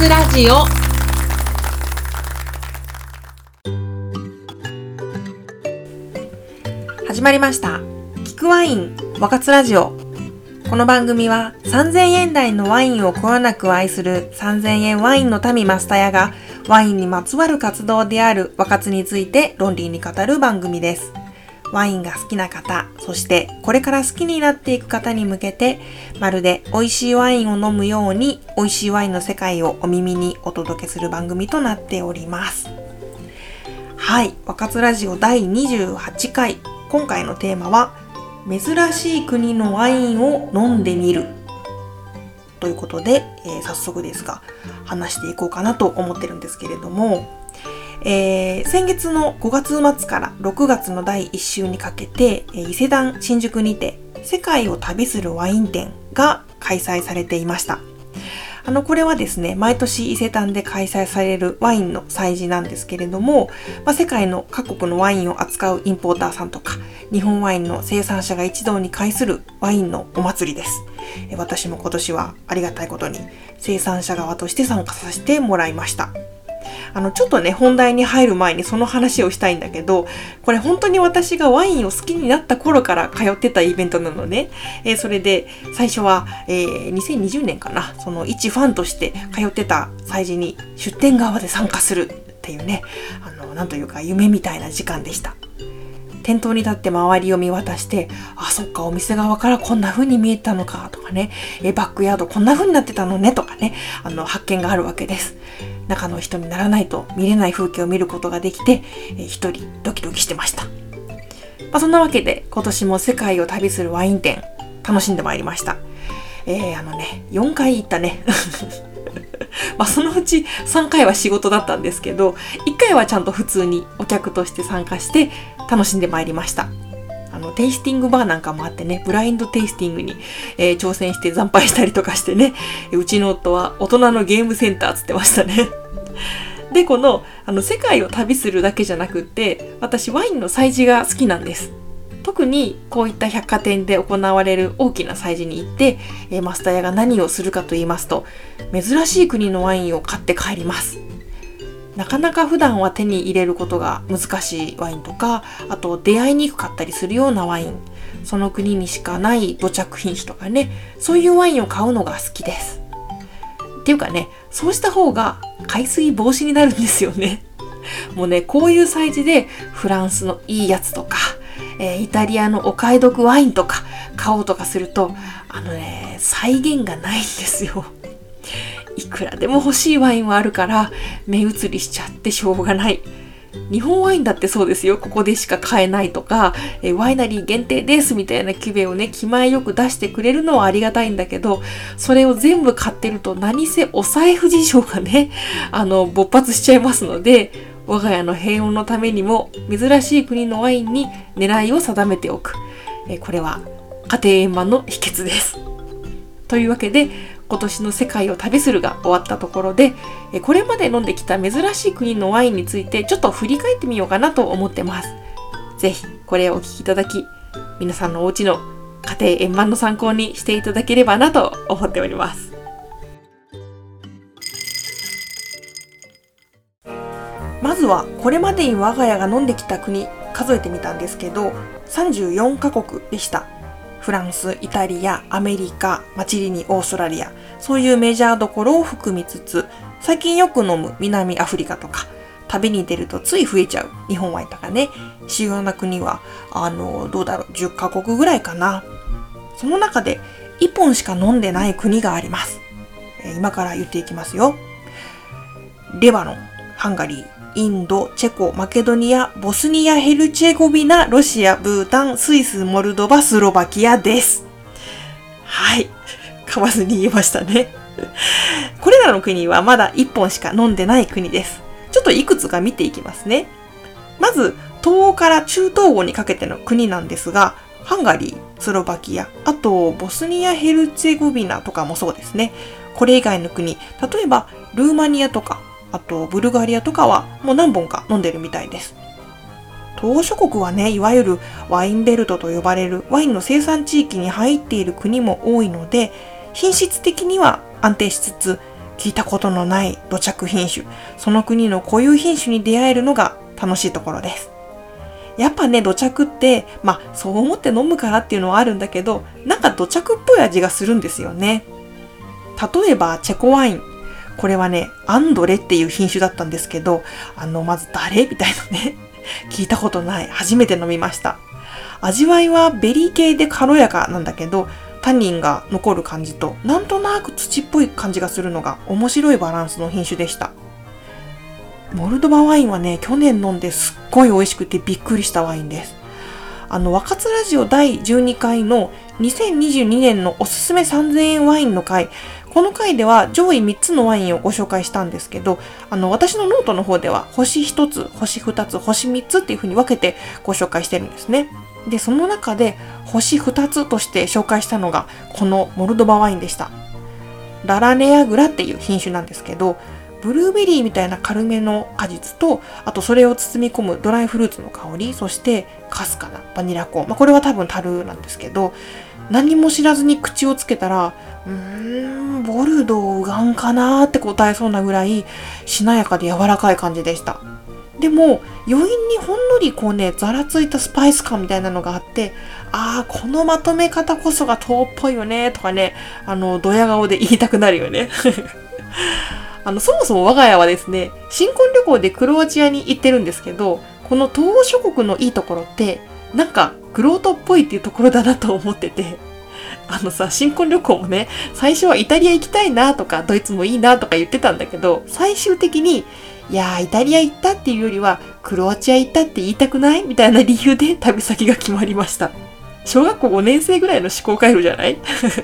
つラジオ。始まりました。聞くワイン若津ラジオ。この番組は3000円台のワインをこよなく愛する3000円ワインの民マスタヤがワインにまつわる活動である若津について論理に語る番組です。ワインが好きな方、そしてこれから好きになっていく方に向けて、まるで美味しいワインを飲むように、美味しいワインの世界をお耳にお届けする番組となっております。はい、若津ラジオ第28回。今回のテーマは、珍しい国のワインを飲んでみる。ということで、えー、早速ですが、話していこうかなと思ってるんですけれども、えー、先月の5月末から6月の第1週にかけて、伊勢丹新宿にて世界を旅するワイン展が開催されていました。あの、これはですね、毎年伊勢丹で開催されるワインの祭事なんですけれども、まあ、世界の各国のワインを扱うインポーターさんとか、日本ワインの生産者が一堂に会するワインのお祭りです。私も今年はありがたいことに生産者側として参加させてもらいました。あの、ちょっとね、本題に入る前にその話をしたいんだけど、これ本当に私がワインを好きになった頃から通ってたイベントなのね。えー、それで、最初は、えー、2020年かな、その一ファンとして通ってた祭事に出店側で参加するっていうね、あの、なんというか夢みたいな時間でした。店頭に立って周りを見渡して、あ、そっか、お店側からこんな風に見えたのか、とかね、えバックヤードこんな風になってたのね、とかね、あの、発見があるわけです。中の人にならないと見れない風景を見ることができて、え一人ドキドキしてました。まあ、そんなわけで、今年も世界を旅するワイン店、楽しんでまいりました。えー、あのね、4回行ったね。まあそのうち3回は仕事だったんですけど、1回はちゃんと普通にお客として参加して楽しんでまいりました。あの、テイスティングバーなんかもあってね、ブラインドテイスティングに、えー、挑戦して惨敗したりとかしてね、うちの夫は大人のゲームセンターつってましたね。で、この、あの、世界を旅するだけじゃなくって、私ワインの催事が好きなんです。特にこういった百貨店で行われる大きな催事に行って、えマスター屋が何をするかと言いますと、珍しい国のワインを買って帰ります。なかなか普段は手に入れることが難しいワインとか、あと出会いにくかったりするようなワイン、その国にしかない土着品種とかね、そういうワインを買うのが好きです。っていうかね、そうした方が海水防止になるんですよね。もうね、こういう催事でフランスのいいやつとか、えー、イタリアのお買い得ワインとか買おうとかすると、あのね、再現がないんですよ。いくらでも欲しいワインはあるから目移りしちゃってしょうがない。日本ワインだってそうですよ。ここでしか買えないとか、えワイナリー限定ですみたいなキュベをね、気前よく出してくれるのはありがたいんだけど、それを全部買ってると何せお財布事情がね、あの、勃発しちゃいますので、我が家の平穏のためにも珍しい国のワインに狙いを定めておく。えこれは家庭円満の秘訣です。というわけで、今年の世界を旅するが終わったところで、これまで飲んできた珍しい国のワインについてちょっと振り返ってみようかなと思ってます。ぜひこれをお聴きいただき、皆さんのお家の家庭円満の参考にしていただければなと思っております。まずはこれまでに我が家が飲んできた国数えてみたんですけど34カ国でしたフランス、イタリア、アメリカ、マチリニ、オーストラリア、そういうメジャーどころを含みつつ、最近よく飲む南アフリカとか、旅に出るとつい増えちゃう日本ワインとかね、主要な国は、あの、どうだろう、10カ国ぐらいかな。その中で1本しか飲んでない国があります。今から言っていきますよ。レバノン、ハンガリー、インド、チェコ、マケドニア、ボスニア、ヘルチェゴビナ、ロシア、ブータン、スイス、モルドバ、スロバキアです。はい。噛まずに言いましたね。これらの国はまだ1本しか飲んでない国です。ちょっといくつか見ていきますね。まず、東欧から中東欧にかけての国なんですが、ハンガリー、スロバキア、あと、ボスニア・ヘルツェゴビナとかもそうですね。これ以外の国、例えば、ルーマニアとか、あとブルガリアとかはもう何本か飲んでるみたいです。東諸国はね、いわゆるワインベルトと呼ばれるワインの生産地域に入っている国も多いので、品質的には安定しつつ、聞いたことのない土着品種、その国の固有品種に出会えるのが楽しいところです。やっぱね、土着って、まあ、そう思って飲むからっていうのはあるんだけど、なんか土着っぽい味がするんですよね。例えば、チェコワイン。これはね、アンドレっていう品種だったんですけど、あの、まず誰？みたいなね、聞いたことない。初めて飲みました。味わいはベリー系で軽やかなんだけど、タニンが残る感じと、なんとなく土っぽい感じがするのが面白いバランスの品種でした。モルドバワインはね、去年飲んですっごい美味しくてびっくりしたワインです。あの、若津ラジオ第12回の2022年のおすすめ3000円ワインの回、この回では上位3つのワインをご紹介したんですけど、あの、私のノートの方では星1つ、星2つ、星3つっていう風に分けてご紹介してるんですね。で、その中で星2つとして紹介したのがこのモルドバワインでした。ララネアグラっていう品種なんですけど、ブルーベリーみたいな軽めの果実と、あとそれを包み込むドライフルーツの香り、そしてかすかなバニラコーン。まあ、これは多分樽なんですけど、何も知らずに口をつけたら、うーん、ボルドーウガンかなーって答えそうなぐらい、しなやかで柔らかい感じでした。でも、余韻にほんのりこうね、ざらついたスパイス感みたいなのがあって、ああ、このまとめ方こそが糖っぽいよね、とかね、あの、ドヤ顔で言いたくなるよね。あの、そもそも我が家はですね、新婚旅行でクロアチアに行ってるんですけど、この東欧諸国のいいところって、なんか、クロートっぽいっていうところだなと思ってて、あのさ、新婚旅行もね、最初はイタリア行きたいなとか、ドイツもいいなとか言ってたんだけど、最終的に、いやー、イタリア行ったっていうよりは、クロアチア行ったって言いたくない？みたいな理由で旅先が決まりました。小学校5年生ぐらいの思考回路じゃない？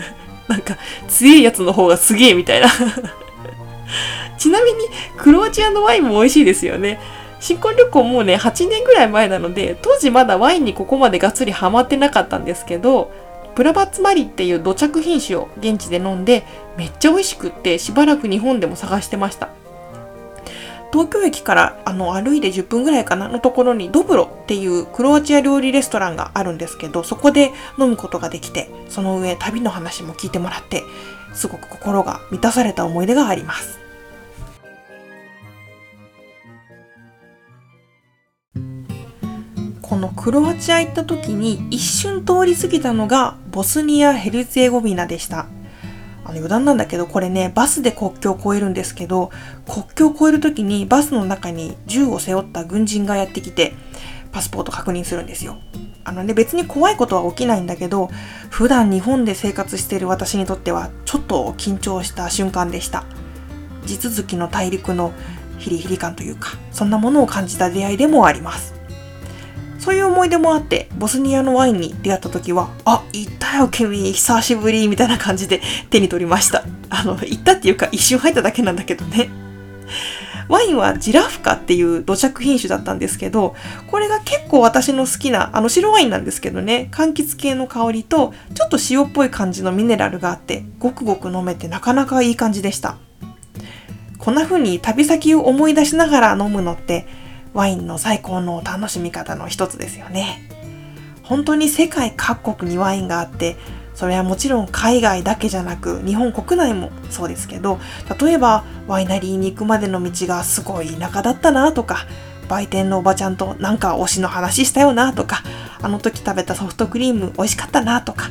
なんか、強いやつの方がすげえみたいな ちなみに、クロアチアのワインも美味しいですよね。新婚旅行もうね、8年ぐらい前なので、当時まだワインにここまでがっつりハマってなかったんですけど、プラバッツマリっていう土着品種を現地で飲んで、めっちゃ美味しくってしばらく日本でも探してました。東京駅からあの歩いて10分ぐらいかなのところにドブロっていうクロアチア料理レストランがあるんですけど、そこで飲むことができて、その上旅の話も聞いてもらって、すごく心が満たされた思い出があります。このクロアチア行った時に一瞬通り過ぎたのがボスニア・ヘルツェゴビナでした。あの余談なんだけど、これね、バスで国境を越えるんですけど、国境を越える時にバスの中に銃を背負った軍人がやってきて、パスポート確認するんですよ。あのね、別に怖いことは起きないんだけど、普段日本で生活している私にとっては、ちょっと緊張した瞬間でした。地続きの大陸のヒリヒリ感というか、そんなものを感じた出会いでもあります。そういう思い出もあって、ボスニアのワインに出会った時は、あ、行ったよ君、久しぶりみたいな感じで 手に取りました。あの、行ったっていうか一瞬入っただけなんだけどね。ワインはジラフカっていう土着品種だったんですけど、これが結構私の好きな、あの白ワインなんですけどね、柑橘系の香りと、ちょっと塩っぽい感じのミネラルがあって、ごくごく飲めてなかなかいい感じでした。こんな風に旅先を思い出しながら飲むのって、ワインの最高の楽しみ方の一つですよね。本当に世界各国にワインがあって、それはもちろん海外だけじゃなく日本国内もそうですけど、例えばワイナリーに行くまでの道がすごい田舎だったなとか、売店のおばちゃんとなんか推しの話したよなとか、あの時食べたソフトクリーム美味しかったなとか、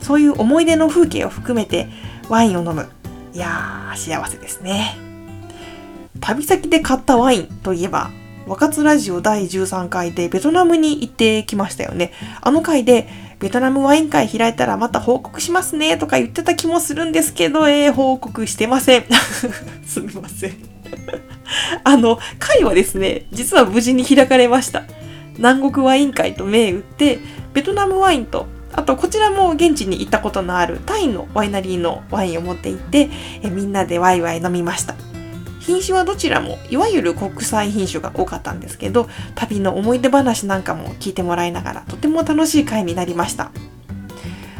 そういう思い出の風景を含めてワインを飲む。いやー、幸せですね。旅先で買ったワインといえば、若津ラジオ第13回でベトナムに行ってきましたよね。あの回でベトナムワイン会開いたらまた報告しますねとか言ってた気もするんですけど、えー、報告してません。すみません。あの、会はですね、実は無事に開かれました。南国ワイン会と銘打って、ベトナムワインとあとこちらも現地に行ったことのあるタイのワイナリーのワインを持って行ってえみんなでワイワイ飲みました。品種はどちらもいわゆる国際品種が多かったんですけど旅の思い出話なんかも聞いてもらいながらとても楽しい回になりました。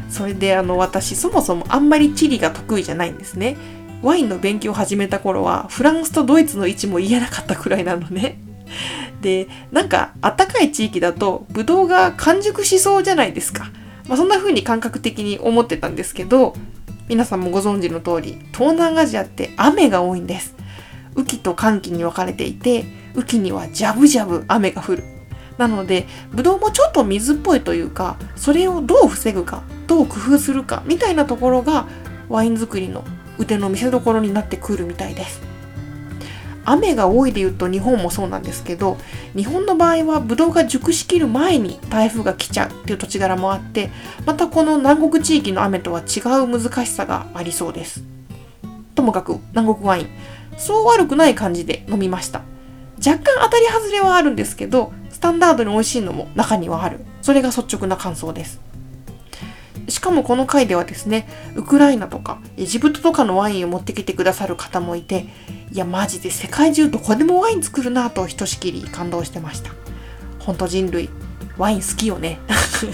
それであの私そもそもあんまり地理が得意じゃないんですね。ワインの勉強を始めた頃はフランスとドイツの位置も言えなかったくらいなのね。でなんか暖かい地域だとブドウが完熟しそうじゃないですか、まあ、そんな風に感覚的に思ってたんですけど皆さんもご存知の通り、東南アジアって雨が多いんです。雨季と寒季に分かれていて、雨季にはジャブジャブ雨が降る。なので、ブドウもちょっと水っぽいというか、それをどう防ぐか、どう工夫するか、みたいなところが、ワイン作りの腕の見せ所になってくるみたいです。雨が多いで言うと日本もそうなんですけど日本の場合はブドウが熟しきる前に台風が来ちゃうっていう土地柄もあってまたこの南国地域の雨とは違う難しさがありそうですともかく南国ワインそう悪くない感じで飲みました若干当たり外れはあるんですけどスタンダードに美味しいのも中にはあるそれが率直な感想ですしかもこの回ではですね、ウクライナとかエジプトとかのワインを持ってきてくださる方もいて、いやマジで世界中どこでもワイン作るなとひとしきり感動してました。ほんと人類、ワイン好きよね。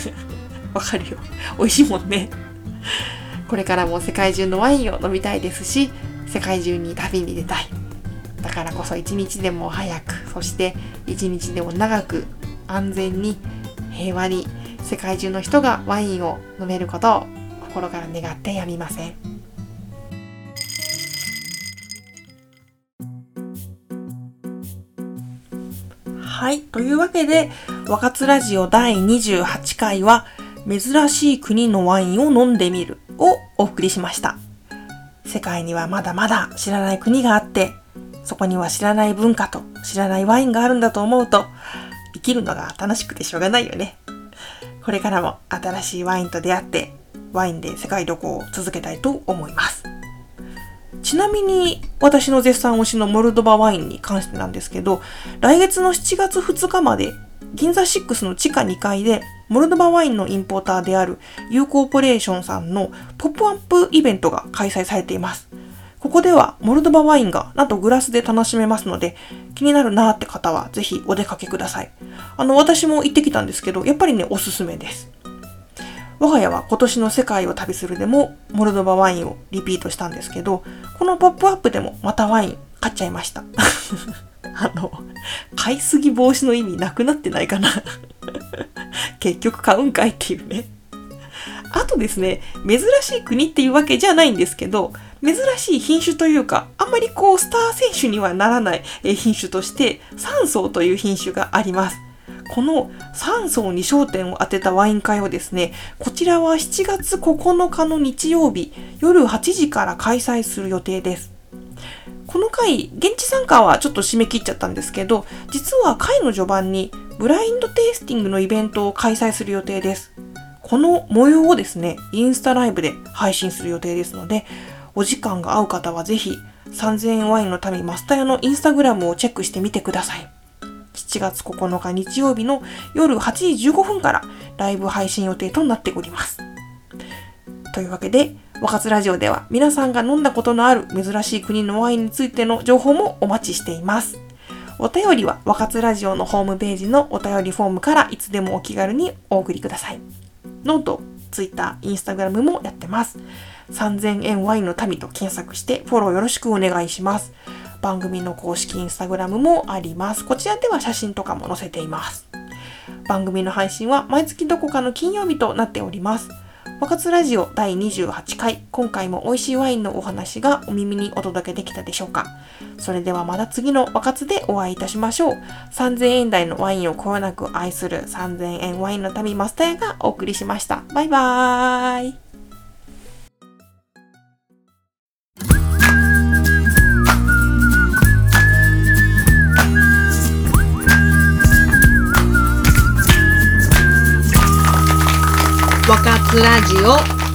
わかるよ。美味しいもんね。これからも世界中のワインを飲みたいですし、世界中に旅に出たい。だからこそ一日でも早く、そして一日でも長く安全に平和に世界中の人がワインを飲めることを心から願ってやみません。はい。というわけで、若津ラジオ第28回は、珍しい国のワインを飲んでみるをお送りしました。世界にはまだまだ知らない国があって、そこには知らない文化と知らないワインがあるんだと思うと、生きるのが楽しくてしょうがないよね。これからも新しいワインと出会ってワインで世界旅行を続けたいと思います。ちなみに私の絶賛推しのモルドバワインに関してなんですけど、来月の7月2日まで銀座6の地下2階でモルドバワインのインポーターであるユーコーポレーションさんのポップアップイベントが開催されています。ここではモルドバワインがなんとグラスで楽しめますので、気になるなーって方はぜひお出かけください。あの、私も行ってきたんですけど、やっぱりね、おすすめです。我が家は今年の世界を旅するでもモルドバワインをリピートしたんですけど、このポップアップでもまたワイン買っちゃいました。あの、買いすぎ防止の意味なくなってないかな 結局買うんかいっていうね。あとですね、珍しい国っていうわけじゃないんですけど、珍しい品種というか、あんまりこうスター選手にはならない品種として、3層という品種があります。この3層に焦点を当てたワイン会をですね、こちらは7月9日の日曜日夜8時から開催する予定です。この回、現地参加はちょっと締め切っちゃったんですけど、実は回の序盤にブラインドテイスティングのイベントを開催する予定です。この模様をですね、インスタライブで配信する予定ですので、お時間が合う方はぜひ3000円ワインの民マスタヤのインスタグラムをチェックしてみてください。7月9日日曜日の夜8時15分からライブ配信予定となっております。というわけで、若津ラジオでは皆さんが飲んだことのある珍しい国のワインについての情報もお待ちしています。お便りは若津ラジオのホームページのお便りフォームからいつでもお気軽にお送りください。ノート、ツイッター、インスタグラムもやってます。3000円ワインの民と検索してフォローよろしくお願いします。番組の公式インスタグラムもあります。こちらでは写真とかも載せています。番組の配信は毎月どこかの金曜日となっております。和活ラジオ第28回、今回も美味しいワインのお話がお耳にお届けできたでしょうかそれではまた次の和活でお会いいたしましょう。3000円台のワインをこよなく愛する3000円ワインの民マスターがお送りしました。バイバーイ。ラジオ